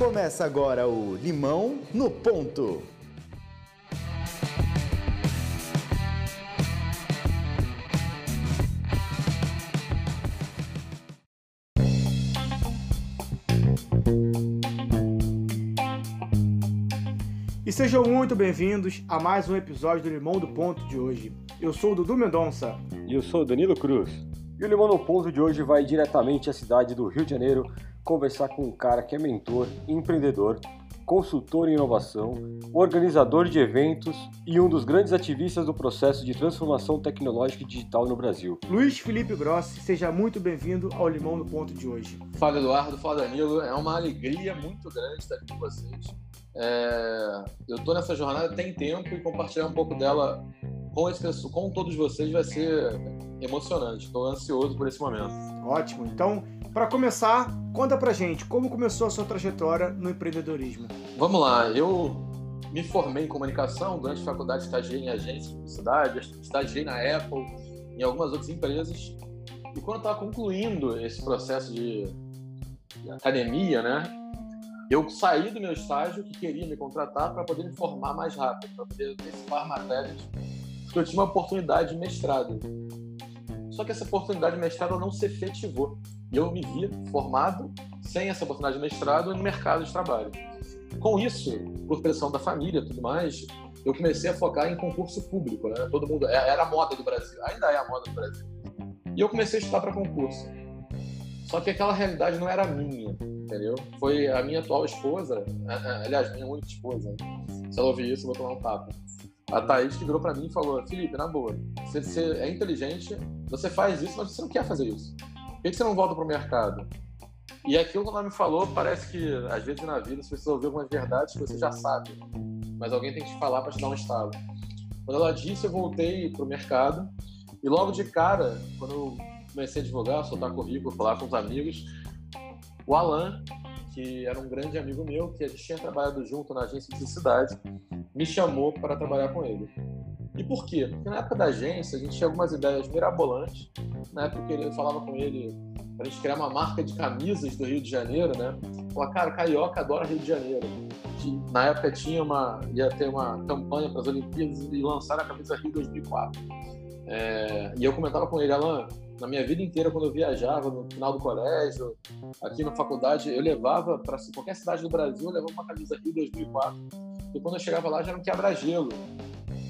Começa agora o Limão no Ponto. E sejam muito bem-vindos a mais um episódio do Limão do Ponto de hoje. Eu sou o Dudu Mendonça. E eu sou o Danilo Cruz. E o Limão no Ponto de hoje vai diretamente à cidade do Rio de Janeiro conversar com um cara que é mentor, empreendedor, consultor em inovação, organizador de eventos e um dos grandes ativistas do processo de transformação tecnológica e digital no Brasil. Luiz Felipe Grossi, seja muito bem-vindo ao Limão no Ponto de hoje. Fala Eduardo, fala Danilo, é uma alegria muito grande estar aqui com vocês. É... eu estou nessa jornada tem tempo e compartilhar um pouco dela com, esse, com todos vocês vai ser emocionante. Estou ansioso por esse momento. Ótimo. Então, para começar, conta pra gente como começou a sua trajetória no empreendedorismo. Vamos lá, eu me formei em comunicação, durante a faculdade estagiei em agência de publicidade, estagiei na Apple, em algumas outras empresas. E quando eu estava concluindo esse processo de, de academia, né, eu saí do meu estágio que queria me contratar para poder me formar mais rápido, para poder antecipar matérias, porque eu tinha uma oportunidade de mestrado. Só que essa oportunidade de mestrado não se efetivou. E eu me vi formado, sem essa oportunidade de mestrado, no mercado de trabalho. Com isso, por pressão da família e tudo mais, eu comecei a focar em concurso público. Né? Todo mundo é, era a moda do Brasil, ainda é a moda do Brasil. E eu comecei a estudar para concurso. Só que aquela realidade não era minha, entendeu? Foi a minha atual esposa, aliás, minha única esposa. Se ela ouvir isso, eu vou tomar um tapa. A Thaís que virou para mim e falou: Felipe, na boa, você, você é inteligente, você faz isso, mas você não quer fazer isso. Por que você não volta para o mercado? E aquilo que ela me falou, parece que às vezes na vida você precisa ouvir algumas verdades que você já sabe, mas alguém tem que te falar para te dar um estalo. Quando ela disse, eu voltei para o mercado e logo de cara, quando eu comecei a divulgar, soltar currículo, falar com os amigos, o Alan, que era um grande amigo meu, que a gente tinha trabalhado junto na agência de publicidade, me chamou para trabalhar com ele. E por quê? Porque na época da agência a gente tinha algumas ideias mirabolantes. Na época eu falava com ele para a gente criar uma marca de camisas do Rio de Janeiro, né? Falar, cara, carioca adora Rio de Janeiro. Na época tinha uma, ia ter uma campanha para as Olimpíadas e lançaram a camisa Rio 2004. É, e eu comentava com ele, Alan, na minha vida inteira, quando eu viajava no final do colégio, aqui na faculdade, eu levava para qualquer cidade do Brasil, eu levava uma camisa Rio 2004. E quando eu chegava lá, já era um quebra-gelo.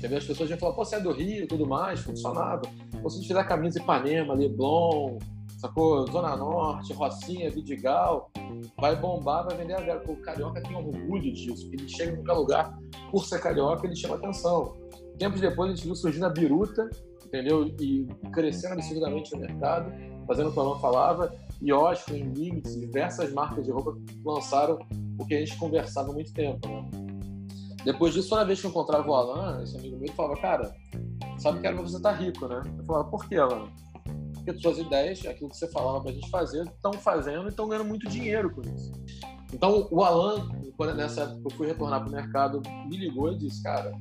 As pessoas iam falar, pô, você é do Rio e tudo mais, funcionava. Ou se fizer camisa Ipanema, Leblon, sacou? Zona Norte, Rocinha, Vidigal, vai bombar, vai vender a vera. O carioca tem orgulho disso, ele chega em qualquer lugar, por ser carioca, ele chama atenção. Tempos depois, a gente viu surgindo a biruta, entendeu? E crescendo absurdamente no mercado, fazendo o que o Alan falava, e Oscar, em Limits, diversas marcas de roupa lançaram o que a gente conversava há muito tempo, né? Depois disso, toda vez que eu encontrava o Alan, esse amigo meu, falava, cara, sabe que era pra você estar tá rico, né? Eu falava, por que, Alan? Porque suas ideias, aquilo que você falava pra gente fazer, estão fazendo e estão ganhando muito dinheiro com isso. Então, o Alan, quando nessa época eu fui retornar pro mercado, me ligou e disse, cara,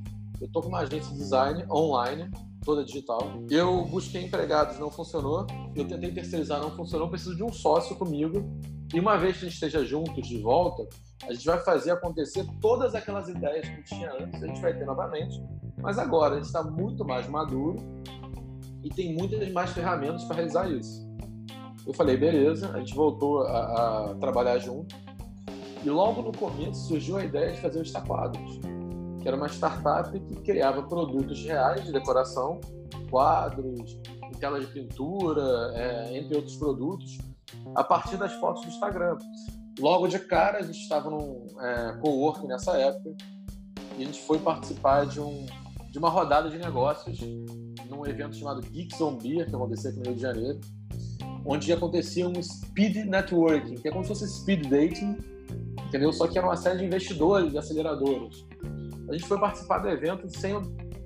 eu tô com uma agência de design online, toda digital. Eu busquei empregados, não funcionou. Eu tentei terceirizar, não funcionou. Preciso de um sócio comigo. E uma vez que a gente esteja juntos de volta, a gente vai fazer acontecer todas aquelas ideias que a gente tinha antes, a gente vai ter novamente. Mas agora a gente está muito mais maduro e tem muitas mais ferramentas para realizar isso. Eu falei, beleza, a gente voltou a, a, trabalhar junto. E logo no começo surgiu a ideia de fazer os taquadros, que era uma startup que criava produtos reais de decoração, quadros, telas de pintura, é, entre outros produtos, a partir das fotos do Instagram. Logo de cara, a gente estava num é, co-work nessa época e a gente foi participar de, um, de uma rodada de negócios num evento chamado Geeks on Beer, que acontecia aqui no Rio de Janeiro, onde acontecia um speed networking, que é como se fosse speed dating, entendeu? Só que era uma série de investidores, de aceleradoras. A gente foi participar do evento sem,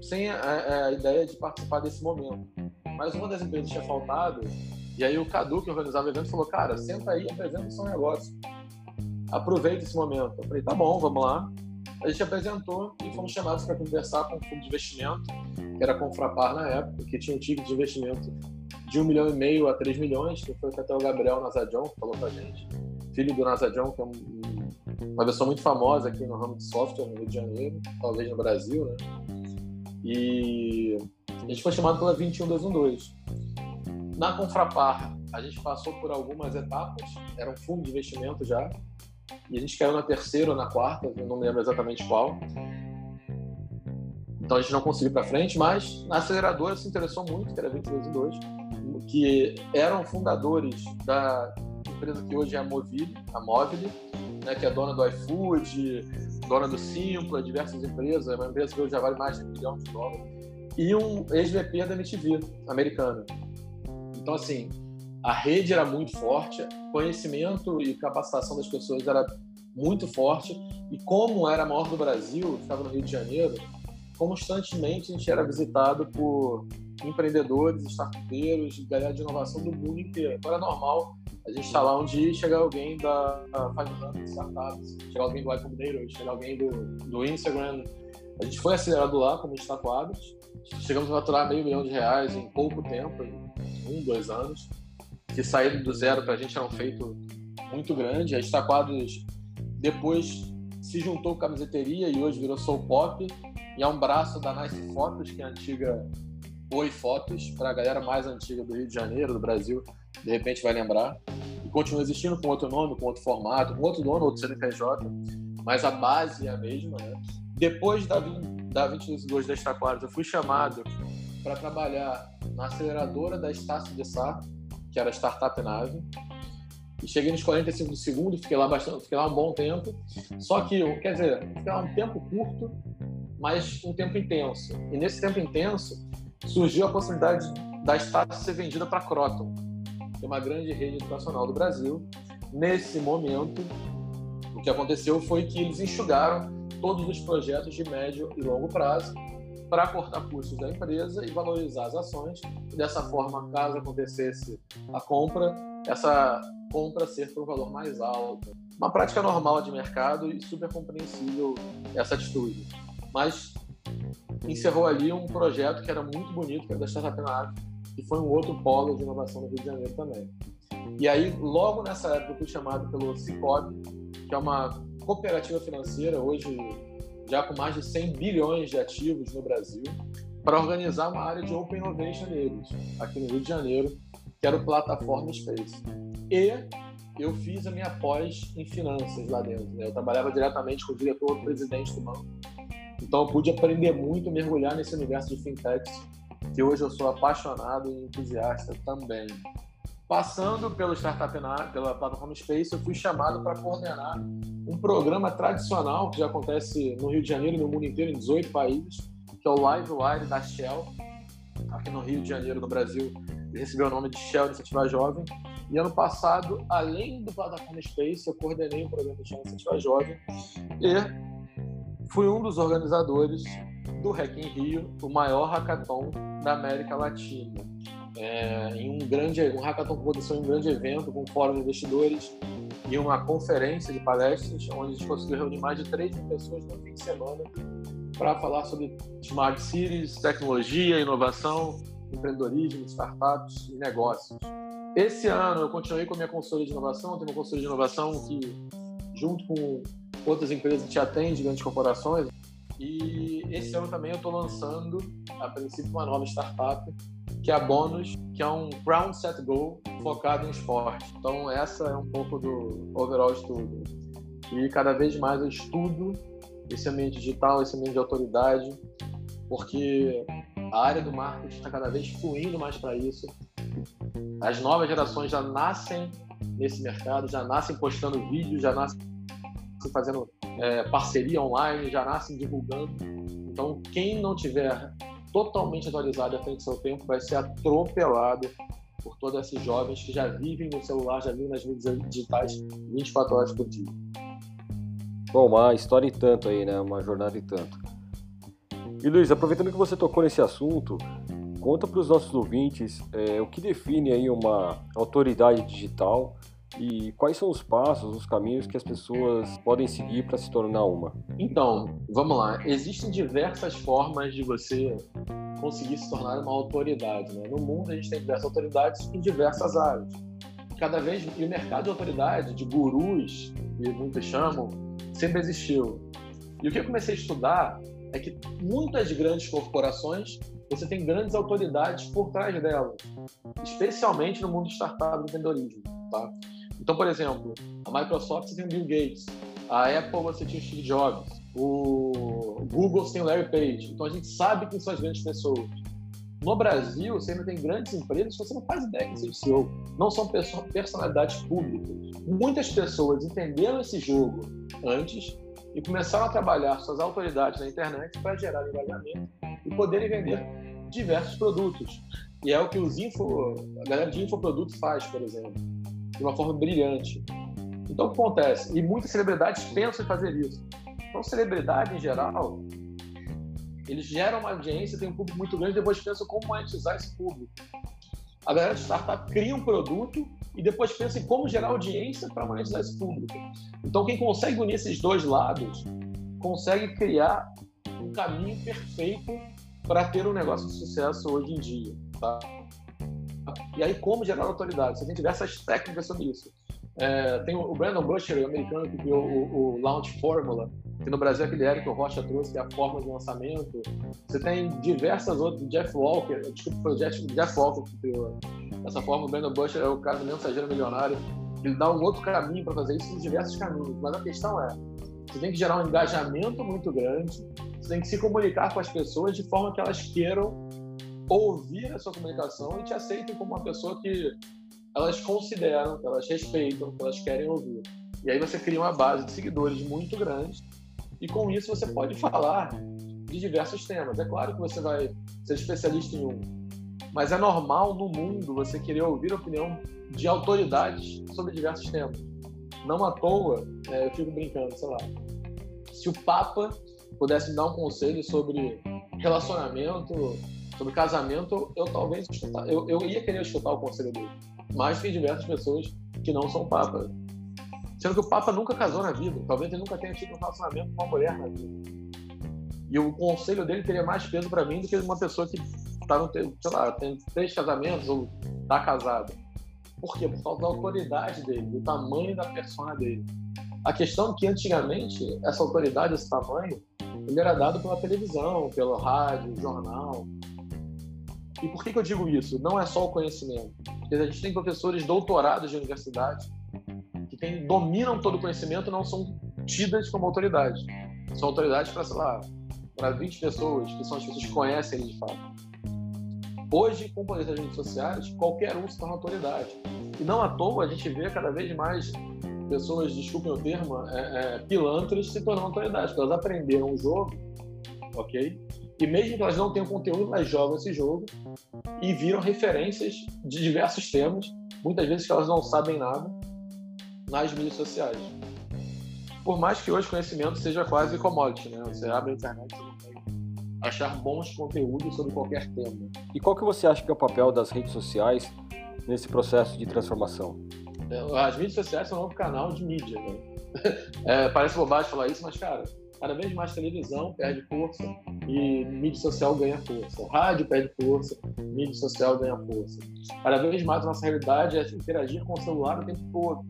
sem a, a, ideia de participar desse momento. Mas uma das empresas tinha faltado, e aí o Cadu, que organizava o evento, falou, cara, senta aí e apresenta o seu negócio aproveita esse momento. Eu falei, tá bom, vamos lá. A gente apresentou e fomos chamados para conversar com o fundo de investimento, que era a Confrapar na época, que tinha um ticket de investimento de um milhão e meio a 3 milhões, que foi até o Gabriel Nazadion que falou com a gente, filho do Nazadion, que é um, uma pessoa muito famosa aqui no ramo de software no Rio de Janeiro, talvez no Brasil, né? E a gente foi chamado pela 21212. Na Confrapar, a gente passou por algumas etapas, era um fundo de investimento já, e a gente caiu na terceira ou na quarta, não me lembro exatamente qual. Então a gente não conseguiu para frente, mas na aceleradora se interessou muito, que era 22 que eram fundadores da empresa que hoje é a Movile, a Mobile, né, que é dona do iFood, dona do Simpla, diversas empresas, é uma empresa que já vale mais de um milhão de dólares, e um ex-VP da MTV, americana. Então, assim, a rede era muito forte, conhecimento e capacitação das pessoas era muito forte, e como era a maior do Brasil, estava no Rio de Janeiro, constantemente a gente era visitado por empreendedores, startupeiros, galera de inovação do mundo inteiro. Então era normal a gente estar lá um dia e chegar alguém da 500 Startups, chegar alguém do iCombinator, chegar alguém do, do Instagram. A gente foi acelerado lá como destacados. Chegamos a faturar meio milhão de reais em pouco tempo, em um, dois anos. Que saíram do zero para a gente era um feito muito grande. A Destacados depois se juntou com a camiseteria e hoje virou Soul Pop e é um braço da Nice Fotos, que é a antiga Oi Fotos, para a galera mais antiga do Rio de Janeiro, do Brasil, de repente vai lembrar. E continua existindo com outro nome, com outro formato, com outro dono, outro CNPJ, mas a base é a mesma. Né? Depois da, da 22 da Estaquares, eu fui chamado para trabalhar na aceleradora da Estácio de Sá, que era a Startup Nave. E cheguei nos 45 do segundo, fiquei lá bastante, fiquei lá um bom tempo. Só que, quer dizer, fiquei lá um tempo curto, mas um tempo intenso. E nesse tempo intenso, surgiu a possibilidade da Estácio ser vendida para a Croton, que é uma grande rede educacional do Brasil. Nesse momento, o que aconteceu foi que eles enxugaram todos os projetos de médio e longo prazo para cortar custos da empresa e valorizar as ações. E dessa forma, caso acontecesse a compra, essa compra ser por um valor mais alto. Uma prática normal de mercado e super compreensível essa atitude mas encerrou ali um projeto que era muito bonito, que era da Startup Lab, que foi um outro polo de inovação no Rio de Janeiro também. E aí, logo nessa época, eu fui chamado pelo Cicobi, que é uma cooperativa financeira, hoje já com mais de 100 bilhões de ativos no Brasil, para organizar uma área de Open Innovation deles, aqui no Rio de Janeiro, que era o Plataforma Space. E eu fiz a minha pós em finanças lá dentro. Né? Eu trabalhava diretamente com o diretor-presidente do banco então eu pude aprender muito, mergulhar nesse universo de fintechs, que hoje eu sou apaixonado e entusiasta também. Passando pelo Startup pela plataforma Space, eu fui chamado para coordenar um programa tradicional que já acontece no Rio de Janeiro no mundo inteiro, em 18 países, que é o Live Wire da Shell, aqui no Rio de Janeiro, no Brasil, recebeu o nome de Shell Iniciativa Jovem. E ano passado, além do plataforma Space, eu coordenei o programa de Shell Iniciativa Jovem e fui um dos organizadores do Hack in Rio, o maior hackathon da América Latina. É, em um grande um hackathon que aconteceu em um grande evento com um fórum de investidores e uma conferência de palestras onde a gente conseguiu reunir mais de 3 mil pessoas no fim de semana para falar sobre smart cities, tecnologia, inovação, empreendedorismo, startups e negócios. Esse ano eu continuei com a minha consultoria de inovação, tenho uma consultoria de inovação que junto com outras empresas te atendem, grandes corporações. E esse ano também eu estou lançando, a princípio, uma nova startup, que é a Bônus, que é um Ground Set Go focado em esporte. Então, essa é um pouco do overall estudo. E cada vez mais eu estudo esse ambiente digital, esse ambiente de autoridade, porque a área do marketing está cada vez fluindo mais para isso. As novas gerações já nascem nesse mercado, já nascem postando vídeos, já nascem fazendo é, parceria online, já nascem divulgando. Então, quem não tiver totalmente atualizado à frente do seu tempo vai ser atropelado por todos esses jovens que já vivem no celular, já vivem nas mídias digitais 24 horas por dia. Bom, uma história e tanto aí, né? Uma jornada e tanto. E Luiz, aproveitando que você tocou nesse assunto, conta para os nossos ouvintes é, o que define aí uma autoridade digital e quais são os passos, os caminhos que as pessoas podem seguir para se tornar uma? Então, vamos lá. Existem diversas formas de você conseguir se tornar uma autoridade. Né? No mundo, a gente tem diversas autoridades em diversas áreas. Cada vez, e o mercado de autoridade, de gurus, que muitos chamam, sempre existiu. E o que eu comecei a estudar é que muitas grandes corporações você tem grandes autoridades por trás delas, especialmente no mundo startup e empreendedorismo. Tá? Então, por exemplo, a Microsoft você tem o Bill Gates, a Apple você tinha o Steve Jobs, o Google você tem o Larry Page. Então a gente sabe quem são as grandes pessoas. No Brasil, você ainda tem grandes empresas que você não faz ideia que seja CEO. Não são personalidades públicas. Muitas pessoas entenderam esse jogo antes e começaram a trabalhar suas autoridades na internet para gerar engajamento e poderem vender diversos produtos. E é o que os info, a galera de infoprodutos faz, por exemplo, de uma forma brilhante. Então, o que acontece? E muitas celebridades pensam em fazer isso. Então, celebridade em geral, eles geram uma audiência, tem um público muito grande, depois pensam como monetizar esse público. A galera de startup cria um produto e depois pensa em como gerar audiência para monetizar esse público. Então, quem consegue unir esses dois lados, consegue criar um caminho perfeito para ter um negócio de sucesso hoje em dia. Tá? E aí, como gerar autoridade? Você tem diversas técnicas sobre isso. É, tem o Brandon Busher, o americano, que criou o, o Launch Formula, que no Brasil é aquele Eric Rocha trouxe, que é a forma de lançamento. Você tem diversas outras, Jeff Walker, desculpa, foi o Jeff, Jeff Walker que criou essa forma. O Brandon Busher é o cara do mensageiro milionário. Ele dá um outro caminho para fazer isso, diversos caminhos. Mas a questão é, você tem que gerar um engajamento muito grande, você tem que se comunicar com as pessoas de forma que elas queiram ouvir a sua comunicação e te aceitem como uma pessoa que elas consideram, que elas respeitam, que elas querem ouvir. E aí você cria uma base de seguidores muito grande e com isso você pode falar de diversos temas. É claro que você vai ser especialista em um, mas é normal no mundo você querer ouvir a opinião de autoridades sobre diversos temas. Não à toa, é, eu fico brincando, sei lá, se o Papa pudesse me dar um conselho sobre relacionamento, sobre casamento, eu talvez eu, eu ia querer escutar o conselho dele mas tem diversas pessoas que não são Papa. Sendo que o Papa nunca casou na vida, talvez ele nunca tenha tido um relacionamento com uma mulher na vida. E o conselho dele teria mais peso para mim do que uma pessoa que está no, sei lá, tem três casamentos ou está casada. Por quê? Por causa da autoridade dele, do tamanho da persona dele. A questão é que antigamente essa autoridade, esse tamanho, ele era dado pela televisão, pelo rádio, jornal. E por que, que eu digo isso? Não é só o conhecimento. Porque a gente tem professores doutorados de universidade que tem, dominam todo o conhecimento não são tidas como autoridade. São autoridades para, sei lá, para 20 pessoas, que são as pessoas que conhecem ele de fato. Hoje, com o poder das redes sociais, qualquer um se torna autoridade. E não à toa a gente vê cada vez mais pessoas, desculpem o termo, é, é, pilantras se tornando autoridades, porque elas aprenderam o jogo, ok? E mesmo que elas não tenham conteúdo, elas jogam esse jogo e viram referências de diversos temas, muitas vezes que elas não sabem nada, nas mídias sociais. Por mais que hoje o conhecimento seja quase commodity, né? Você abre a internet e achar bons conteúdos sobre qualquer tema. E qual que você acha que é o papel das redes sociais nesse processo de transformação? É, as mídias sociais são um novo canal de mídia, né? É, parece bobagem falar isso, mas, cara, cada vez mais televisão perde força e mídia social ganha força. O rádio perde força, mídia social ganha força. Cada vez mais a nossa realidade é interagir com o celular o tempo todo.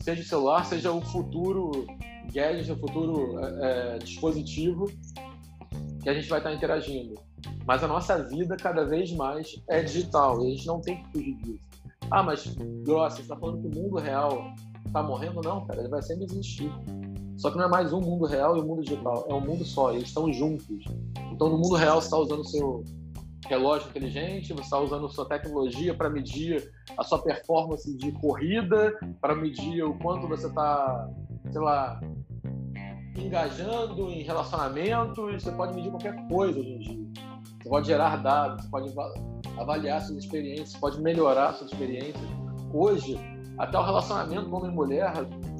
Seja o celular, seja o futuro gadget, o futuro é, é, dispositivo que a gente vai estar interagindo. Mas a nossa vida cada vez mais é digital e a gente não tem que fugir disso. Ah, mas, Grossa, você está falando que o mundo real está morrendo? Não, cara, ele vai sempre existir. Só que não é mais um mundo real e um mundo digital, é um mundo só, eles estão juntos. Então, no mundo real, você está usando o seu relógio inteligente, você está usando sua tecnologia para medir a sua performance de corrida, para medir o quanto você está, sei lá, engajando em relacionamentos, você pode medir qualquer coisa hoje em dia. Você pode gerar dados, você pode avaliar suas experiências, pode melhorar suas experiências. Hoje, até o relacionamento homem e mulher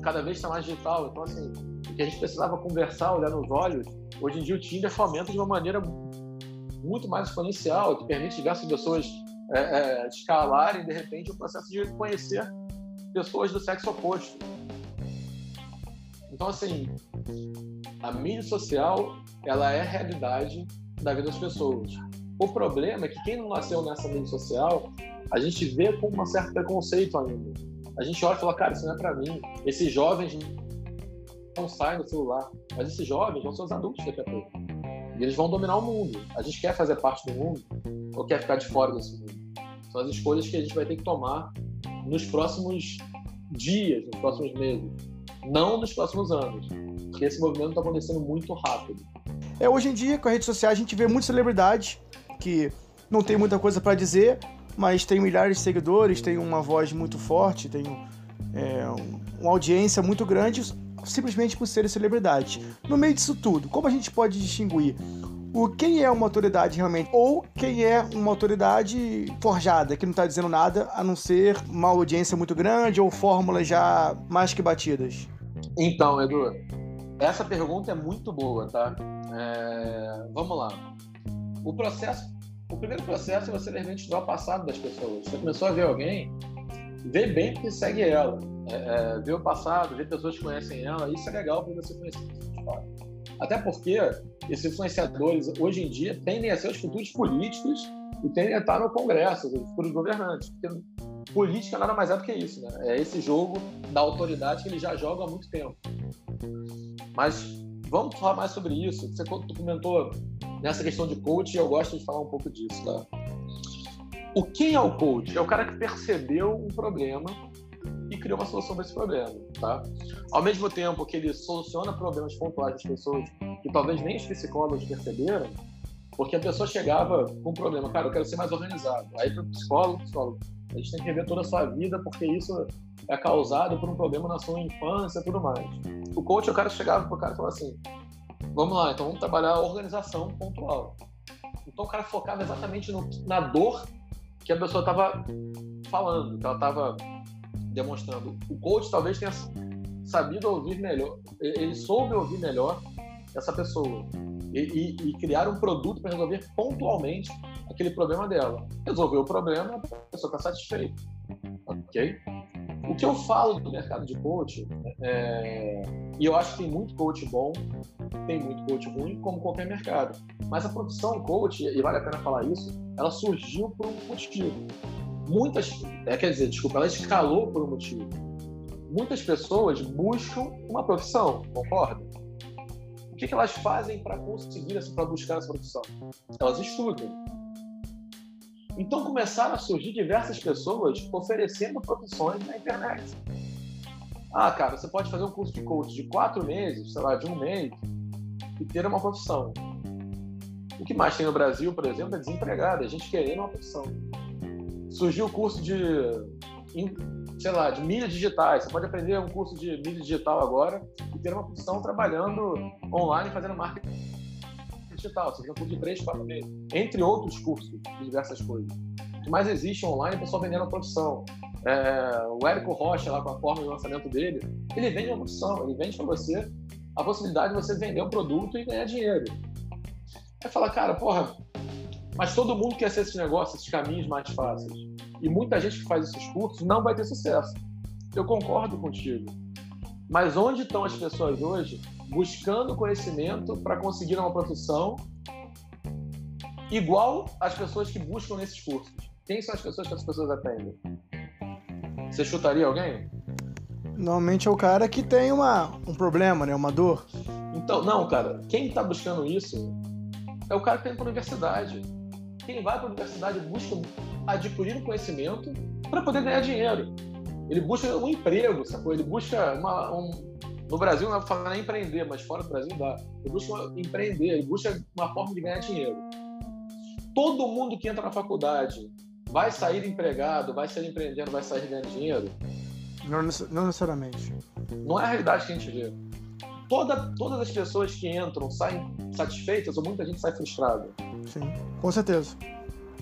cada vez está mais digital. Então, assim, o que a gente precisava conversar, olhar nos olhos, hoje em dia o Tinder fomenta de uma maneira muito mais exponencial, que permite diversas pessoas é, é, escalarem, de repente, o processo de conhecer pessoas do sexo oposto. Então, assim, a mídia social, ela é realidade da vida das pessoas. O problema é que quem não nasceu nessa mídia social, a gente vê com um certo preconceito ainda a gente olha e fala, cara, isso não é para mim. Esses jovens não saem do celular. Mas esses jovens vão ser os adultos daqui a pouco. E eles vão dominar o mundo. A gente quer fazer parte do mundo ou quer ficar de fora desse mundo? São as escolhas que a gente vai ter que tomar nos próximos dias, nos próximos meses. Não nos próximos anos. Porque esse movimento está acontecendo muito rápido. É, hoje em dia, com as redes sociais, a gente vê muitas celebridades que não tem muita coisa para dizer, mas tem milhares de seguidores, tem uma voz muito forte, tem é, uma audiência muito grande, simplesmente por serem celebridades. No meio disso tudo, como a gente pode distinguir o quem é uma autoridade realmente ou quem é uma autoridade forjada, que não está dizendo nada a não ser uma audiência muito grande ou fórmulas já mais que batidas? Então, Edu, essa pergunta é muito boa, tá? É... Vamos lá. O processo, o primeiro processo é você estudar o passado das pessoas. Você começou a ver alguém, vê bem que segue ela, é, é, vê o passado, vê pessoas que conhecem ela. Isso é legal para você conhecer Até porque esses influenciadores hoje em dia tendem a ser os futuros políticos e tendem a estar no Congresso, os futuros governantes. Porque política nada mais é do que isso, né? É esse jogo da autoridade que eles já jogam há muito tempo. Mas vamos falar mais sobre isso. Você comentou nessa questão de coach e eu gosto de falar um pouco disso, tá? O quem é o coach? É o cara que percebeu um problema e criou uma solução para esse problema, tá? Ao mesmo tempo que ele soluciona problemas pontuais das pessoas que talvez nem os psicólogos perceberam, porque a pessoa chegava com um problema, cara, eu quero ser mais organizado. Aí para o psicólogo, psicólogo, a gente tem que rever toda a sua vida porque isso é causado por um problema na sua infância e tudo mais. O coach, o cara chegava pro cara e falava assim: vamos lá, então vamos trabalhar a organização pontual. Então o cara focava exatamente no, na dor que a pessoa estava falando, que ela estava demonstrando. O coach talvez tenha sabido ouvir melhor, ele soube ouvir melhor essa pessoa e, e, e criar um produto para resolver pontualmente aquele problema dela. Resolveu o problema, a pessoa está satisfeita. Ok? O que eu falo do mercado de coach, é, e eu acho que tem muito coach bom, tem muito coach ruim, como qualquer mercado. Mas a profissão coach, e vale a pena falar isso, ela surgiu por um motivo. Muitas, é, quer dizer, desculpa, ela escalou por um motivo. Muitas pessoas buscam uma profissão, concorda? O que, que elas fazem para conseguir, para buscar essa profissão? Elas estudam então começaram a surgir diversas pessoas oferecendo profissões na internet. Ah, cara, você pode fazer um curso de coach de quatro meses, sei lá, de um mês, e ter uma profissão. O que mais tem no Brasil, por exemplo, é desempregado, é gente querendo uma profissão. Surgiu o curso de, sei lá, de mídias digitais. Você pode aprender um curso de mídia digital agora e ter uma profissão trabalhando online, fazendo marketing digital, você tem um curso de três, quatro meses, entre outros cursos de diversas coisas. O que mais existe online é o pessoal vendendo a profissão. É, o Érico Rocha, lá com a forma de lançamento dele, ele vende uma profissão, ele vende para você a possibilidade de você vender um produto e ganhar dinheiro. Aí fala, cara, porra, mas todo mundo quer ser esse negócio, esses caminhos mais fáceis. E muita gente que faz esses cursos não vai ter sucesso. Eu concordo contigo. Mas onde estão as pessoas hoje buscando conhecimento para conseguir uma profissão igual às pessoas que buscam nesses cursos? Quem são as pessoas que as pessoas atendem? Você chutaria alguém? Normalmente é o cara que tem uma, um problema, né? Uma dor. Então, não, cara. Quem está buscando isso é o cara que tem para a universidade. Quem vai para a universidade busca adquirir um conhecimento para poder ganhar dinheiro. Ele busca um emprego, sacou? Ele busca uma, um, no Brasil não para falar nem empreender, mas fora do Brasil dá. Ele busca empreender, ele busca uma forma de ganhar dinheiro. Todo mundo que entra na faculdade vai sair empregado, vai sair empreendendo, vai sair ganhando dinheiro? Não, não necessariamente. Não é a realidade que a gente vê. Toda, todas as pessoas que entram saem satisfeitas ou muita gente sai frustrada. Sim, com certeza.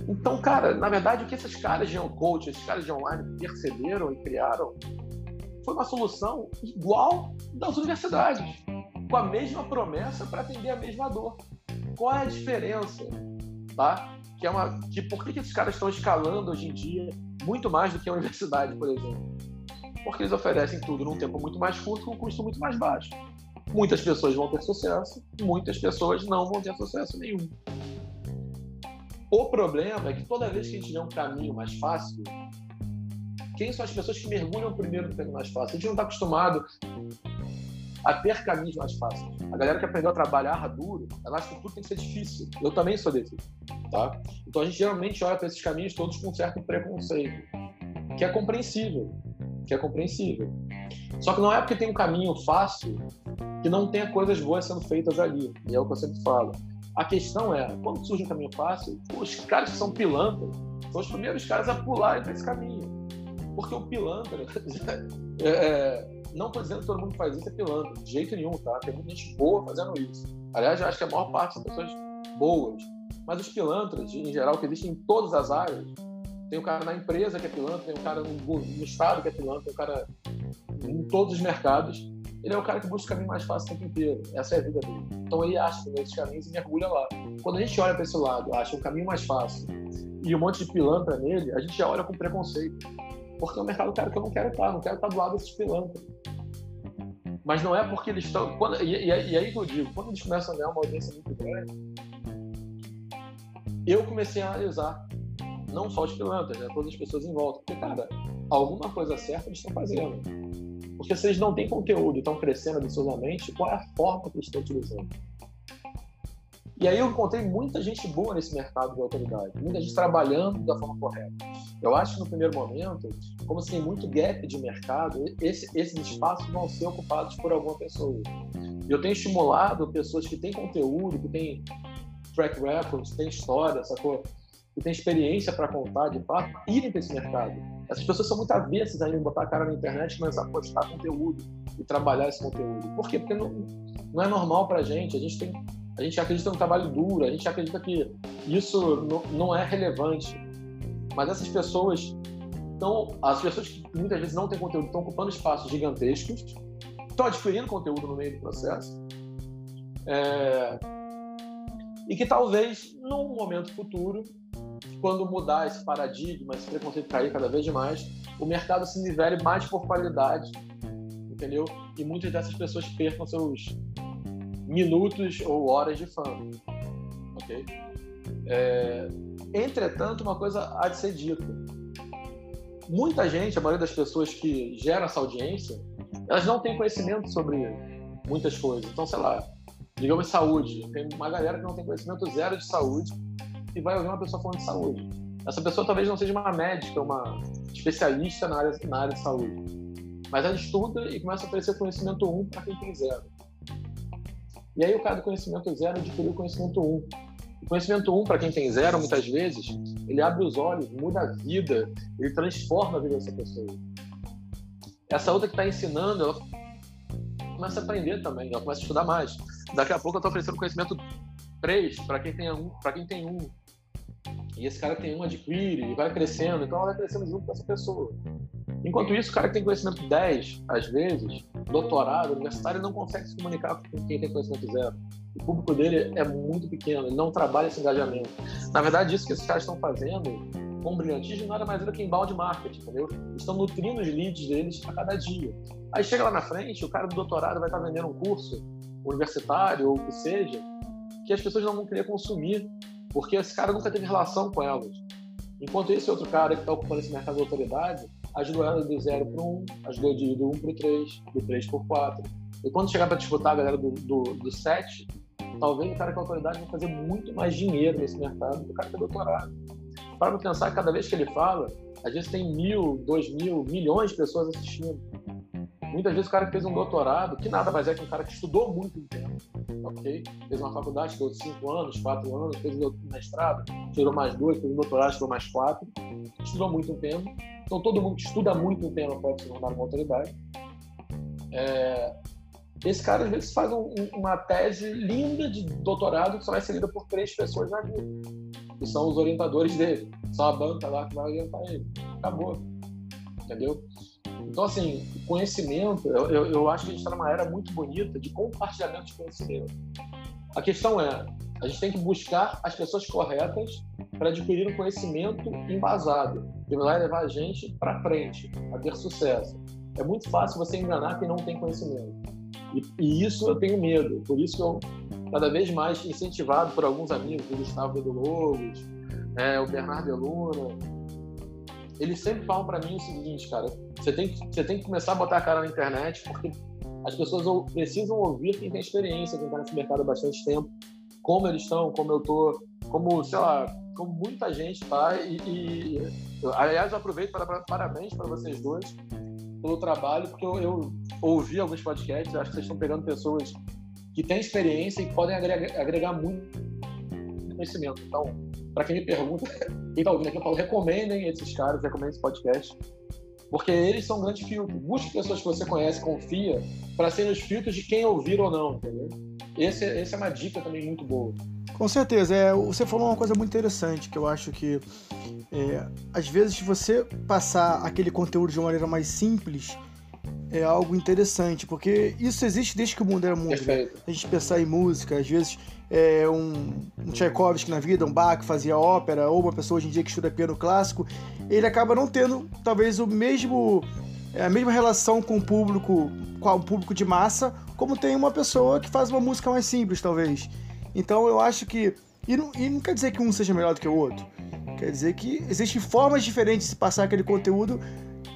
Então, cara, na verdade, o que esses caras de coach, esses caras de online perceberam e criaram foi uma solução igual das universidades, com a mesma promessa para atender a mesma dor. Qual é a diferença? Tá? Que é uma, que por que esses caras estão escalando hoje em dia muito mais do que a universidade, por exemplo? Porque eles oferecem tudo num tempo muito mais curto, com um custo muito mais baixo. Muitas pessoas vão ter sucesso, muitas pessoas não vão ter sucesso nenhum. O problema é que toda vez que a gente vê um caminho mais fácil, quem são as pessoas que mergulham primeiro no caminho mais fácil? A gente não está acostumado a ter caminhos mais fáceis. A galera que aprendeu a trabalhar duro, ela acha que tudo tem que ser difícil. Eu também sou desse, tá? Então a gente geralmente olha para esses caminhos todos com um certo preconceito, que é compreensível, que é compreensível. Só que não é porque tem um caminho fácil que não tenha coisas boas sendo feitas ali. E é o que eu sempre falo. A questão é, quando surge um caminho fácil, os caras que são pilantras são os primeiros caras a para esse caminho. Porque o pilantra, é, é, não estou dizendo que todo mundo faz isso é pilantra, de jeito nenhum, tá? Tem muita gente boa fazendo isso. Aliás, eu acho que a maior parte são pessoas boas. Mas os pilantras, em geral, que existem em todas as áreas, tem o cara na empresa que é pilantra, tem o cara no, no estado que é pilantra, tem o cara em todos os mercados. Ele é o cara que busca o caminho mais fácil o tempo inteiro. Essa é a vida dele. Então ele acha esses caminhos e mergulha lá. Quando a gente olha para esse lado, acha um caminho mais fácil e um monte de pilantra nele, a gente já olha com preconceito. Porque é um mercado cara que eu não quero estar, não quero estar do lado desses pilantras. Mas não é porque eles estão. Quando, e, e, e, aí que eu digo, quando eles começam a ganhar uma audiência muito grande, eu comecei a analisar não só os pilantras, né, todas as pessoas em volta. Porque, cara, alguma coisa certa eles estão fazendo. Porque se eles não têm conteúdo e estão crescendo absurdamente, qual é a forma que eles estão utilizando? E aí eu encontrei muita gente boa nesse mercado de autoridade, muita gente trabalhando da forma correta. Eu acho que no primeiro momento, como se tem muito gap de mercado, esse, esses espaços vão ser ocupados por alguma pessoa. E eu tenho estimulado pessoas que têm conteúdo, que têm track records, têm história, sacou? Que têm experiência para contar, de fato, irem para esse mercado. Essas pessoas são muito avessas a botar a cara na internet e começar a postar conteúdo e trabalhar esse conteúdo. Por quê? Porque não, não é normal para a gente. A gente tem a gente acredita no trabalho duro, a gente acredita que isso não é relevante. Mas essas pessoas estão, as pessoas que muitas vezes não têm conteúdo, estão ocupando espaços gigantescos, estão adquirindo conteúdo no meio do processo. É, e que talvez, num momento futuro, quando mudar esse paradigma, esse preconceito cair cada vez mais, o mercado se nivele mais por qualidade, entendeu? E muitas dessas pessoas percam seus minutos ou horas de fama. Ok? É, entretanto, uma coisa há de ser dita. Muita gente, a maioria das pessoas que geram essa audiência, elas não têm conhecimento sobre muitas coisas. Então, sei lá, digamos saúde. Tem uma galera que não tem conhecimento zero de saúde e vai ouvir uma pessoa falando de saúde. Essa pessoa talvez não seja uma médica, uma especialista na área, na área de saúde. Mas ela estuda e começa a oferecer conhecimento 1 um para quem tem zero. E aí o cara do conhecimento zero adquiriu o conhecimento um. Conhecimento um, para quem tem zero, muitas vezes, ele abre os olhos, muda a vida, ele transforma a vida dessa pessoa. Essa outra que está ensinando, ela começa a aprender também, ela começa a estudar mais. Daqui a pouco eu estou oferecendo conhecimento 3 para quem tem um, para quem tem um. E esse cara tem um adquire e vai crescendo, então ela vai crescendo junto com essa pessoa. Enquanto isso, o cara que tem conhecimento 10, às vezes, doutorado, universitário, não consegue se comunicar com quem tem conhecimento zero. O público dele é muito pequeno, ele não trabalha esse engajamento. Na verdade, isso que esses caras estão fazendo com brilhantismo nada mais é do que embalde marketing, entendeu? Estão nutrindo os leads deles a cada dia. Aí chega lá na frente, o cara do doutorado vai estar vendendo um curso universitário ou o que seja, que as pessoas não vão querer consumir, porque esse cara nunca teve relação com elas. Enquanto esse outro cara que está ocupando esse mercado de autoridade ajudou ela do 0 para 1, um, ajudou de do 1 um para o 3, do 3 para o 4. E quando chegar para disputar a galera do, do, do 7, talvez o cara com autoridade vai fazer muito mais dinheiro nesse mercado do cara que é doutorado. Para pensar cada vez que ele fala, às vezes tem mil, dois mil, milhões de pessoas assistindo. Muitas vezes o cara que fez um doutorado, que nada mais é que um cara que estudou muito tempo, ok? Fez uma faculdade, estudou cinco anos, quatro anos, fez um mestrado, tirou mais dois, fez um doutorado, tirou mais quatro, estudou muito tempo. Então todo mundo que estuda muito um tema pode se tornar uma autoridade. É... Esse cara às vezes faz um, uma tese linda de doutorado que só vai ser lida por três pessoas na vida, que são os orientadores dele. Só a banca lá que vai orientar ele. Acabou. Entendeu? Então, assim, conhecimento, eu, eu, acho que a gente está numa era muito bonita de compartilhamento de conhecimento. A questão é, a gente tem que buscar as pessoas corretas para adquirir um conhecimento embasado, que vai levar a gente para frente, a ter sucesso. É muito fácil você enganar quem não tem conhecimento. E, e isso eu tenho medo. Por isso que eu, cada vez mais, incentivado por alguns amigos, o Gustavo Edu Logos, é, o Bernardo Luna, eles sempre falam para mim o seguinte, cara, você tem, que, você tem que começar a botar a cara na internet porque as pessoas precisam ouvir quem tem experiência, quem está nesse mercado há bastante tempo, como eles estão, como eu tô, como, sei lá, como muita gente tá. E, e aliás, eu aproveito para, para parabéns para vocês dois pelo trabalho, porque eu, eu ouvi alguns podcasts, acho que vocês estão pegando pessoas que têm experiência e podem agregar, agregar muito conhecimento. Então, para quem me pergunta, quem está ouvindo aqui, eu falo, recomendem esses caras, recomendem esse podcast, porque eles são um grande filtro. Busque pessoas que você conhece, confia, para serem os filtros de quem ouvir ou não, entendeu? Esse, essa é uma dica também muito boa. Com certeza. É, você falou uma coisa muito interessante que eu acho que é, às vezes você passar aquele conteúdo de uma maneira mais simples é algo interessante, porque isso existe desde que o mundo era mundo. Né? A gente pensar em música, às vezes é, um, um Tchaikovsky na vida, um Bach que fazia ópera, ou uma pessoa hoje em dia que estuda piano clássico, ele acaba não tendo talvez o mesmo é, a mesma relação com o público, com o público de massa, como tem uma pessoa que faz uma música mais simples, talvez. Então eu acho que. E não, e não quer dizer que um seja melhor do que o outro. Quer dizer que existem formas diferentes de passar aquele conteúdo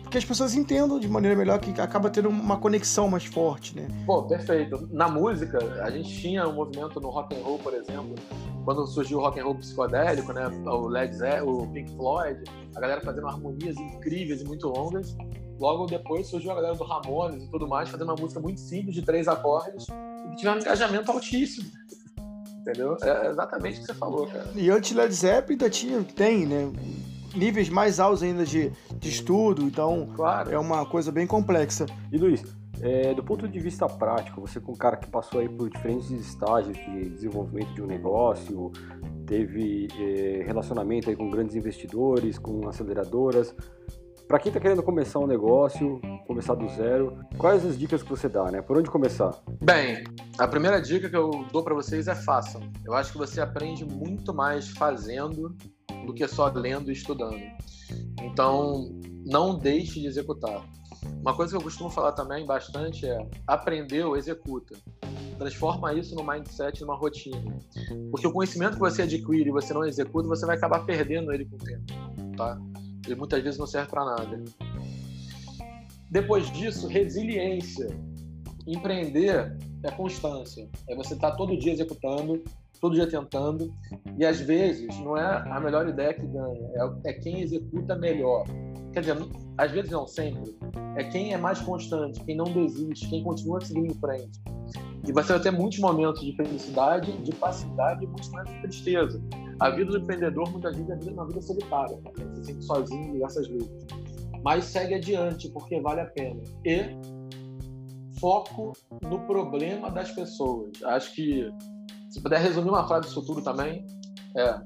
que as pessoas entendam de maneira melhor, que acaba tendo uma conexão mais forte, né? Pô, perfeito. Na música, a gente tinha um movimento no rock and roll, por exemplo, quando surgiu o rock and roll psicodélico, né? O Led Zeppelin, o Pink Floyd, a galera fazendo harmonias incríveis e muito longas. Logo depois surgiu a galera do Ramones e tudo mais, fazendo uma música muito simples de três acordes e que tiveram um engajamento altíssimo. Entendeu? É exatamente o que você falou, cara. E antes Led Zeppelin ainda tinha, tem, né? Níveis mais altos ainda de, de estudo, então claro. é uma coisa bem complexa. E Luiz, é, do ponto de vista prático, você com um cara que passou aí por diferentes estágios de desenvolvimento de um negócio, teve é, relacionamento aí com grandes investidores, com aceleradoras. Para quem está querendo começar um negócio, começar do zero, quais as dicas que você dá, né? Por onde começar? Bem, a primeira dica que eu dou para vocês é façam. Eu acho que você aprende muito mais fazendo do que só lendo e estudando. Então, não deixe de executar. Uma coisa que eu costumo falar também bastante é aprendeu, executa. Transforma isso no mindset, numa rotina. Porque o conhecimento que você adquire e você não executa, você vai acabar perdendo ele com o tempo, tá? Muitas vezes não serve para nada. Depois disso, resiliência. Empreender é constância. É você estar tá todo dia executando, todo dia tentando, e às vezes não é a melhor ideia que ganha, é, é quem executa melhor. Quer dizer, às vezes não sempre, é quem é mais constante, quem não desiste, quem continua seguindo em frente. E você vai ter muitos momentos de felicidade, de passividade e muitos momentos de tristeza. A vida do empreendedor muitas vezes é uma vida solitária, você se sente sozinho diversas vezes. Mas segue adiante, porque vale a pena. E foco no problema das pessoas. Acho que se puder resumir uma frase disso tudo também, é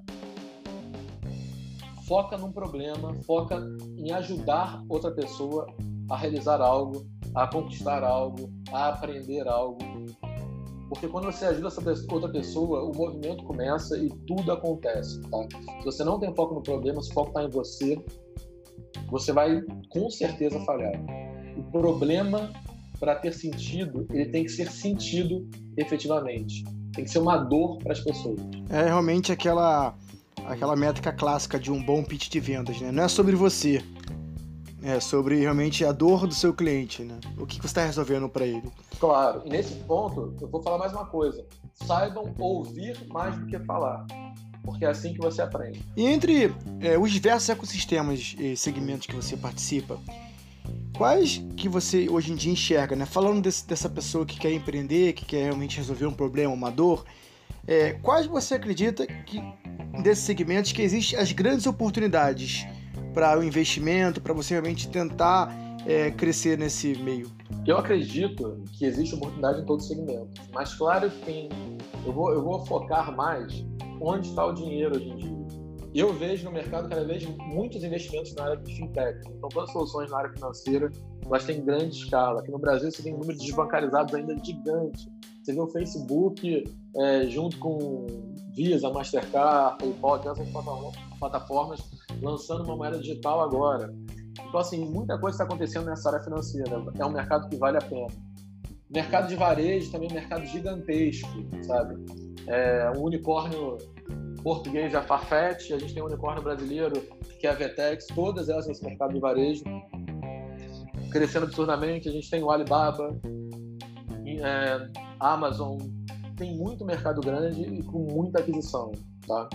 foca num problema, foca em ajudar outra pessoa a realizar algo, a conquistar algo, a aprender algo. Porque quando você ajuda essa outra pessoa, o movimento começa e tudo acontece, tá? Se você não tem foco no problema, se o foco está em você, você vai com certeza falhar. O problema, para ter sentido, ele tem que ser sentido efetivamente. Tem que ser uma dor para as pessoas. É realmente aquela aquela métrica clássica de um bom pitch de vendas, né? Não é sobre você, é sobre realmente a dor do seu cliente, né? O que você está resolvendo para ele. Claro. E nesse ponto, eu vou falar mais uma coisa. Saibam ouvir mais do que falar. Porque é assim que você aprende. E entre é, os diversos ecossistemas e segmentos que você participa, quais que você hoje em dia enxerga, né? Falando desse, dessa pessoa que quer empreender, que quer realmente resolver um problema, uma dor, é, quais você acredita que desses segmentos que existem as grandes oportunidades para o investimento, para você realmente tentar é, crescer nesse meio? Eu acredito que existe oportunidade em todos os segmentos, mas claro que tem, eu vou, eu vou focar mais onde está o dinheiro hoje em dia eu vejo no mercado cada vez muitos investimentos na área de fintech. Então, todas as soluções na área financeira, elas têm grande escala. Aqui no Brasil, você tem um número de desbancarizados ainda gigante. Você vê o Facebook é, junto com Visa, Mastercard, PayPal, diversas plataformas lançando uma moeda digital agora. Então, assim, muita coisa está acontecendo nessa área financeira. É um mercado que vale a pena. Mercado de varejo também é um mercado gigantesco, sabe? É um unicórnio português a Farfetch, a gente tem um unicórnio brasileiro que é a Vetex, todas elas nesse mercado de varejo, crescendo absurdamente. A gente tem o Alibaba, é, Amazon tem muito mercado grande e com muita aquisição, tá?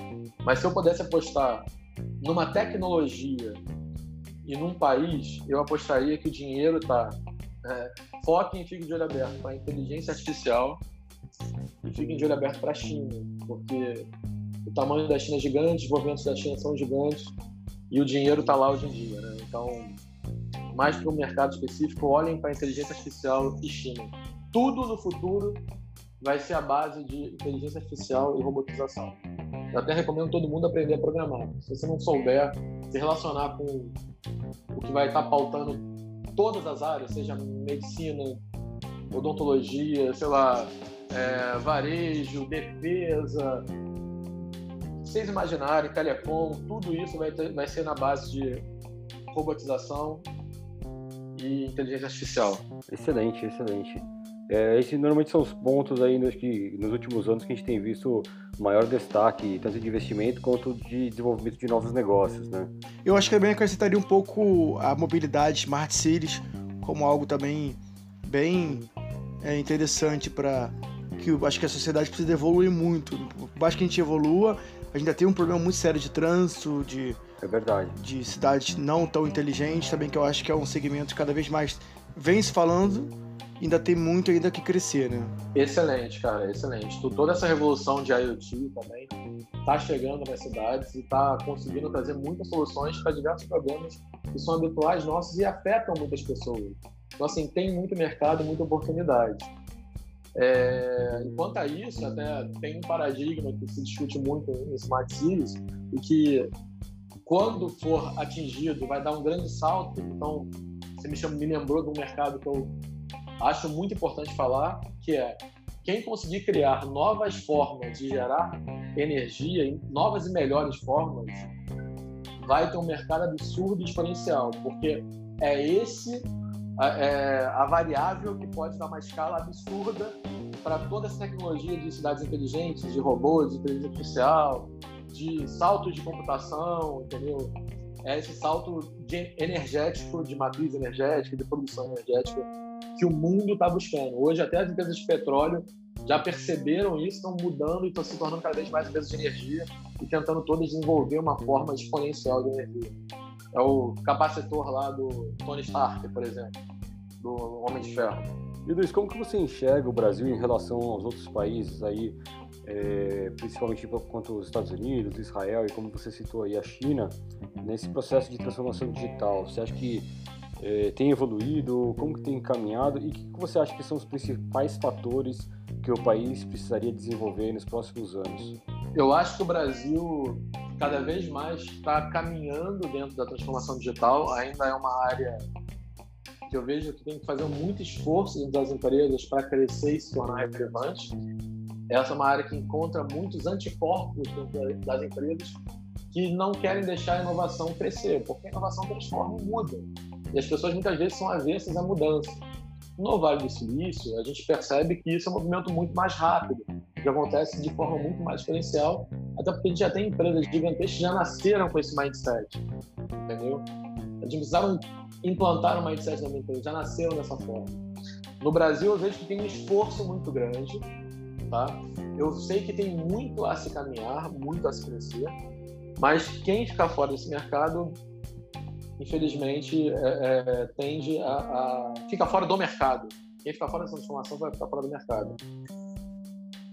Mas se eu pudesse apostar numa tecnologia e num país, eu apostaria que o dinheiro está é, foque em fique de olho aberto para inteligência artificial e fique de olho aberto para a China, porque o tamanho da China é gigante, os movimentos da China são gigantes e o dinheiro está lá hoje em dia, né? Então, mais para um mercado específico, olhem para a inteligência artificial e China. Tudo no futuro vai ser a base de inteligência artificial e robotização. Eu até recomendo todo mundo aprender a programar. Se você não souber se relacionar com o que vai estar pautando todas as áreas, seja medicina, odontologia, sei lá, é, varejo, defesa, vocês imaginarem, telecom, tudo isso vai, ter, vai ser na base de robotização e inteligência artificial. Excelente, excelente. É, esses normalmente são os pontos aí nos, que, nos últimos anos que a gente tem visto maior destaque, tanto de investimento quanto de desenvolvimento de novos negócios, né? Eu acho que também acrescentaria um pouco a mobilidade Smart Cities como algo também bem é, interessante para que eu acho que a sociedade precisa evoluir muito. Por mais que a gente evolua, a gente ainda tem um problema muito sério de trânsito, de é verdade. de cidades não tão inteligentes, também que eu acho que é um segmento que cada vez mais vem se falando ainda tem muito ainda que crescer, né? Excelente, cara, excelente. Toda essa revolução de IoT também está chegando nas cidades e está conseguindo trazer muitas soluções para diversos problemas que são habituais nossos e afetam muitas pessoas. Então, assim, tem muito mercado e muita oportunidade. É, enquanto a isso, até tem um paradigma que se discute muito em Smart Cities e que, quando for atingido, vai dar um grande salto. Então, você me, chama, me lembrou de um mercado que eu acho muito importante falar, que é quem conseguir criar novas formas de gerar energia, novas e melhores formas, vai ter um mercado absurdo e exponencial, porque é esse é, a variável que pode dar uma escala absurda para toda essa tecnologia de cidades inteligentes, de robôs, de inteligência artificial, de saltos de computação, entendeu? É esse salto de energético, de matriz energética, de produção energética que o mundo está buscando. Hoje, até as empresas de petróleo já perceberam isso, estão mudando e estão se tornando cada vez mais empresas de energia e tentando todas desenvolver uma forma exponencial de energia. É o capacitor lá do Tony Stark, por exemplo, do Homem de Ferro. E Luiz, como que você enxerga o Brasil em relação aos outros países aí, é, principalmente quanto os Estados Unidos, Israel e como você citou aí a China, nesse processo de transformação digital? Você acha que é, tem evoluído? Como que tem caminhado? E o que você acha que são os principais fatores que o país precisaria desenvolver nos próximos anos? Eu acho que o Brasil cada vez mais está caminhando dentro da transformação digital. Ainda é uma área que eu vejo que tem que fazer muito esforço dentro das empresas para crescer e se tornar relevante. Essa é uma área que encontra muitos anticorpos dentro das empresas que não querem deixar a inovação crescer, porque a inovação transforma e muda. E as pessoas muitas vezes são avessas à mudança. No Vale do Silício, a gente percebe que isso é um movimento muito mais rápido, que acontece de forma muito mais exponencial, até porque a gente já tem empresas gigantescas que já nasceram com esse mindset, entendeu? A gente precisaram implantar um mindset na minha empresa, já nasceram dessa forma. No Brasil, eu vejo que tem um esforço muito grande, tá? Eu sei que tem muito a se caminhar, muito a se crescer, mas quem ficar fora desse mercado infelizmente, é, é, tende a, a, fica fora do mercado. Quem fica fora dessa transformação vai ficar fora do mercado.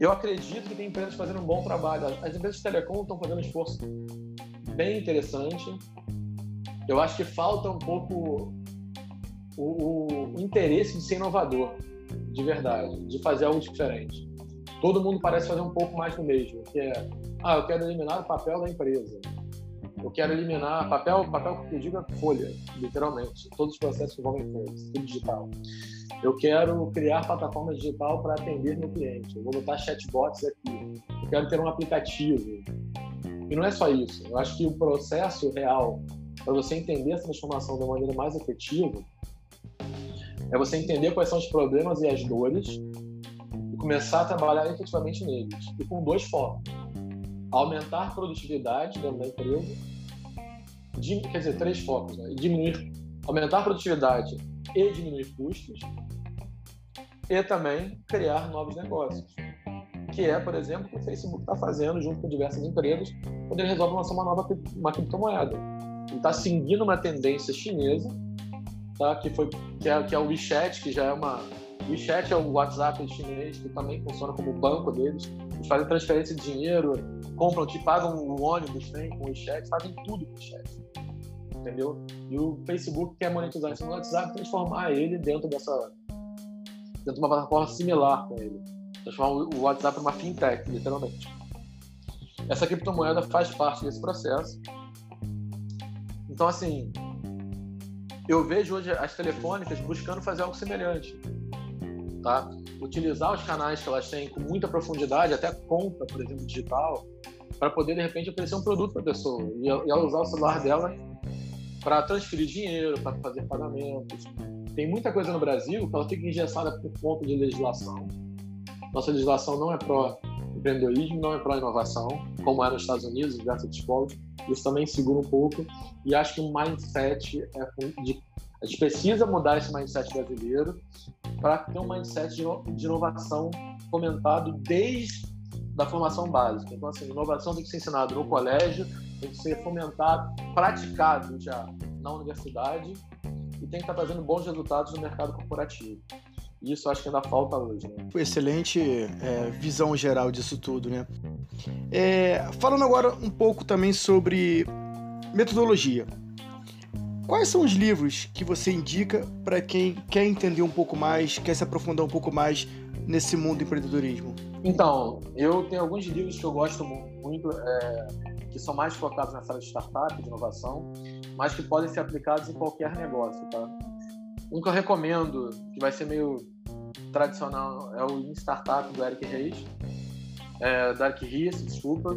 Eu acredito que tem empresas fazendo um bom trabalho. As empresas de telecom estão fazendo um esforço bem interessante. Eu acho que falta um pouco o, o, interesse de ser inovador, de verdade, de fazer algo diferente. Todo mundo parece fazer um pouco mais do mesmo, que é, ah, eu quero eliminar o papel da empresa eu quero eliminar papel, papel que eu digo é folha, literalmente. Todos os processos envolvem folhas, tudo digital. Eu quero criar plataforma digital para atender meu cliente. Eu vou botar chatbots aqui. Eu quero ter um aplicativo. E não é só isso. Eu acho que o processo real para você entender essa transformação uma maneira mais efetiva é você entender quais são os problemas e as dores e começar a trabalhar efetivamente neles. E com dois focos. Aumentar a produtividade dentro da empresa quer dizer, três focos, né? diminuir, aumentar a produtividade e diminuir custos e também criar novos negócios. Que é, por exemplo, o que o Facebook está fazendo junto com diversas empresas, quando ele resolve lançar uma nova uma criptomoeda. Ele está seguindo uma tendência chinesa, tá? que, foi, que, é, que é o WeChat, que já é uma. WeChat é o WhatsApp chinês, que também funciona como banco deles. Eles fazem transferência de dinheiro, compram, te pagam o ônibus tem, com o WeChat, fazem tudo com o WeChat. Entendeu? E o Facebook quer monetizar no WhatsApp e transformar ele dentro dessa. dentro de uma plataforma similar com ele. Transformar o WhatsApp numa fintech, literalmente. Essa criptomoeda faz parte desse processo. Então, assim, eu vejo hoje as telefônicas buscando fazer algo semelhante. Tá? Utilizar os canais que elas têm com muita profundidade, até conta, por exemplo, digital, para poder, de repente, oferecer um produto para a pessoa. E ela usar o celular dela para transferir dinheiro, para fazer pagamentos. Tem muita coisa no Brasil que ela fica engessada por conta de legislação. Nossa legislação não é pró-empreendedorismo, não é pró-inovação, como é nos Estados Unidos, diversos outros Isso também segura um pouco. E acho que o mindset é de a gente precisa mudar esse mindset brasileiro para ter um mindset de inovação fomentado desde da formação básica. Então, assim, inovação tem que ser ensinado no colégio, tem que ser fomentado, praticado já na universidade e tem que estar trazendo bons resultados no mercado corporativo. Isso acho que ainda falta hoje. Né? Excelente é, visão geral disso tudo, né? É, falando agora um pouco também sobre metodologia. Quais são os livros que você indica para quem quer entender um pouco mais, quer se aprofundar um pouco mais nesse mundo do empreendedorismo? Então, eu tenho alguns livros que eu gosto muito, é, que são mais focados nessa área de startup, de inovação, mas que podem ser aplicados em qualquer negócio, tá? Um que eu recomendo, que vai ser meio tradicional, é o In Startup do Eric Reis, é, do Eric Ries, desculpa,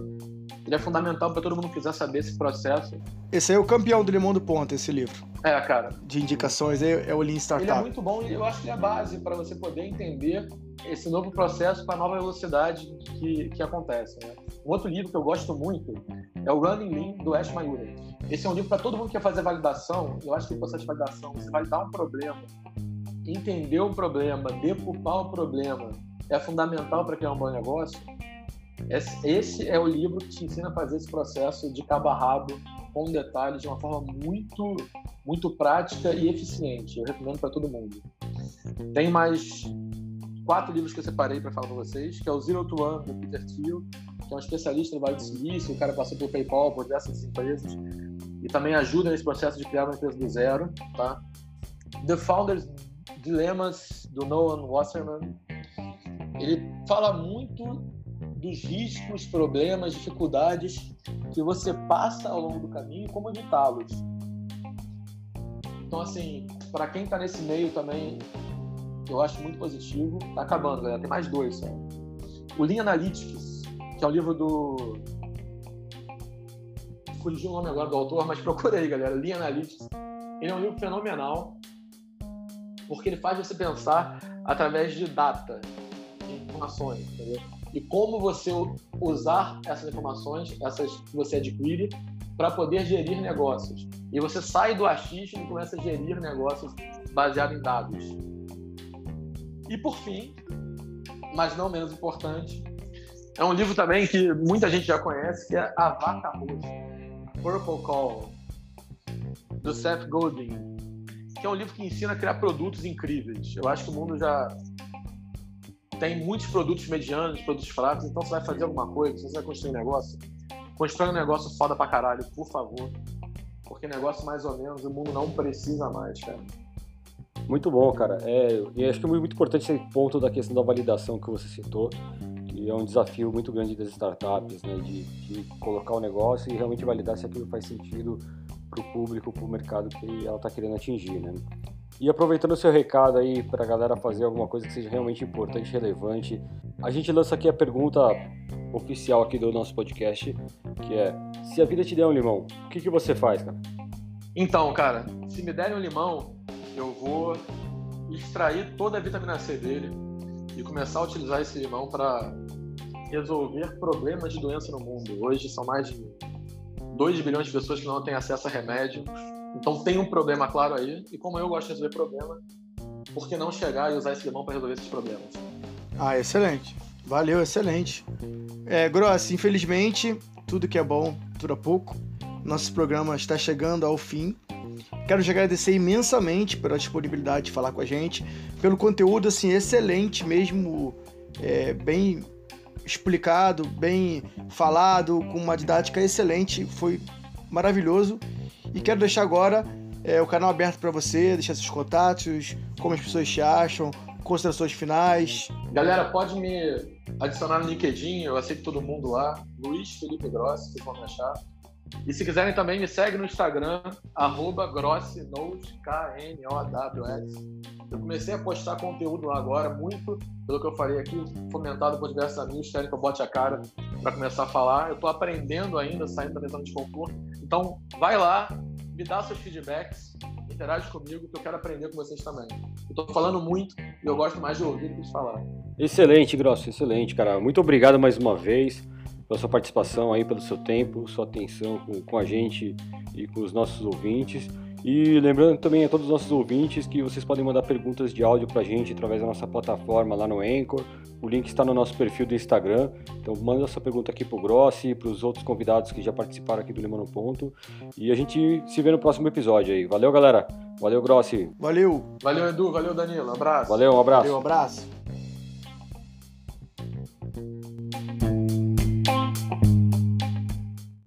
ele é fundamental para todo mundo que quiser saber esse processo. Esse aí é o campeão do Limão do Ponto, esse livro. É, cara. De indicações, é, é o Lean Startup. Ele é muito bom e eu acho que é a base para você poder entender esse novo processo com a nova velocidade que, que acontece. Né? Um outro livro que eu gosto muito é o Running Lean, do Ash Mayuri. Esse é um livro para todo mundo que quer fazer validação. Eu acho que o processo de validação, você validar um problema, entender o problema, decupar o problema, é fundamental para criar um bom negócio. Esse é o livro que te ensina a fazer esse processo de cabo a rabo, com detalhes, de uma forma muito, muito prática e eficiente. Eu recomendo para todo mundo. Tem mais quatro livros que eu separei para falar para vocês, que é o Zero to One, do Peter Thiel, que é um especialista no Vale do Silício, o cara passou pelo PayPal, por dessas empresas, e também ajuda nesse processo de criar uma empresa do zero, tá? The Founders Dilemmas, do Noah Wasserman, ele fala muito dos riscos, problemas, dificuldades que você passa ao longo do caminho e como evitá-los. Então, assim, para quem está nesse meio também, eu acho muito positivo. Tá acabando, galera. Tem mais dois. O Lean Analytics, que é o livro do. Fugiu o nome agora do autor, mas procura aí, galera. Lean Analytics. Ele é um livro fenomenal, porque ele faz você pensar através de data, de informações, entendeu? e como você usar essas informações, essas que você adquire, para poder gerir negócios. E você sai do achismo e começa a gerir negócios baseado em dados. E por fim, mas não menos importante, é um livro também que muita gente já conhece, que é A Vaca Roxa, Purple Call, do Seth Godin, que é um livro que ensina a criar produtos incríveis. Eu acho que o mundo já tem muitos produtos medianos, produtos fracos, então você vai fazer alguma coisa, você vai construir um negócio, constrói um negócio foda pra caralho, por favor. Porque negócio mais ou menos o mundo não precisa mais, cara. Muito bom, cara. É, e acho que é muito importante esse ponto da questão da validação que você citou, que é um desafio muito grande das startups, né? De, de colocar o negócio e realmente validar se aquilo faz sentido para o público, para o mercado que ela está querendo atingir, né? E aproveitando o seu recado aí para a galera fazer alguma coisa que seja realmente importante, relevante, a gente lança aqui a pergunta oficial aqui do nosso podcast, que é: se a vida te der um limão, o que, que você faz, cara? Então, cara, se me derem um limão, eu vou extrair toda a vitamina C dele e começar a utilizar esse limão para resolver problemas de doença no mundo. Hoje são mais de 2 bilhões de pessoas que não têm acesso a remédio então tem um problema claro aí, e como eu gosto de resolver problema, por que não chegar e usar esse limão para resolver esses problemas? Ah, excelente. Valeu, excelente. É, Gross, infelizmente, tudo que é bom dura pouco. Nosso programa está chegando ao fim. Quero te agradecer imensamente pela disponibilidade de falar com a gente, pelo conteúdo assim excelente mesmo, é, bem explicado, bem falado, com uma didática excelente, foi maravilhoso. E quero deixar agora é, o canal aberto para você, deixar seus contatos, como as pessoas te acham, considerações finais. Galera, pode me adicionar no LinkedIn, eu aceito todo mundo lá. Luiz Felipe Grossi, vocês vão me achar. E se quiserem também, me segue no Instagram, arroba K-N-O-W-S. Eu comecei a postar conteúdo lá agora, muito pelo que eu falei aqui, fomentado por diversos amigos, querem que eu bote a cara para começar a falar. Eu estou aprendendo ainda, saindo da zona de conforto. Então, vai lá, me dá seus feedbacks, interage comigo, que eu quero aprender com vocês também. Eu falando muito e eu gosto mais de ouvir do que de falar. Excelente, Grosso, excelente, cara. Muito obrigado mais uma vez pela sua participação aí, pelo seu tempo, sua atenção com, com a gente e com os nossos ouvintes. E lembrando também a todos os nossos ouvintes que vocês podem mandar perguntas de áudio para a gente através da nossa plataforma lá no Anchor. O link está no nosso perfil do Instagram. Então manda sua pergunta aqui para o Grossi e para os outros convidados que já participaram aqui do Limão no Ponto. E a gente se vê no próximo episódio aí. Valeu, galera. Valeu, Grossi. Valeu. Valeu, Edu. Valeu, Danilo. Abraço. Valeu, um abraço. Valeu, um abraço.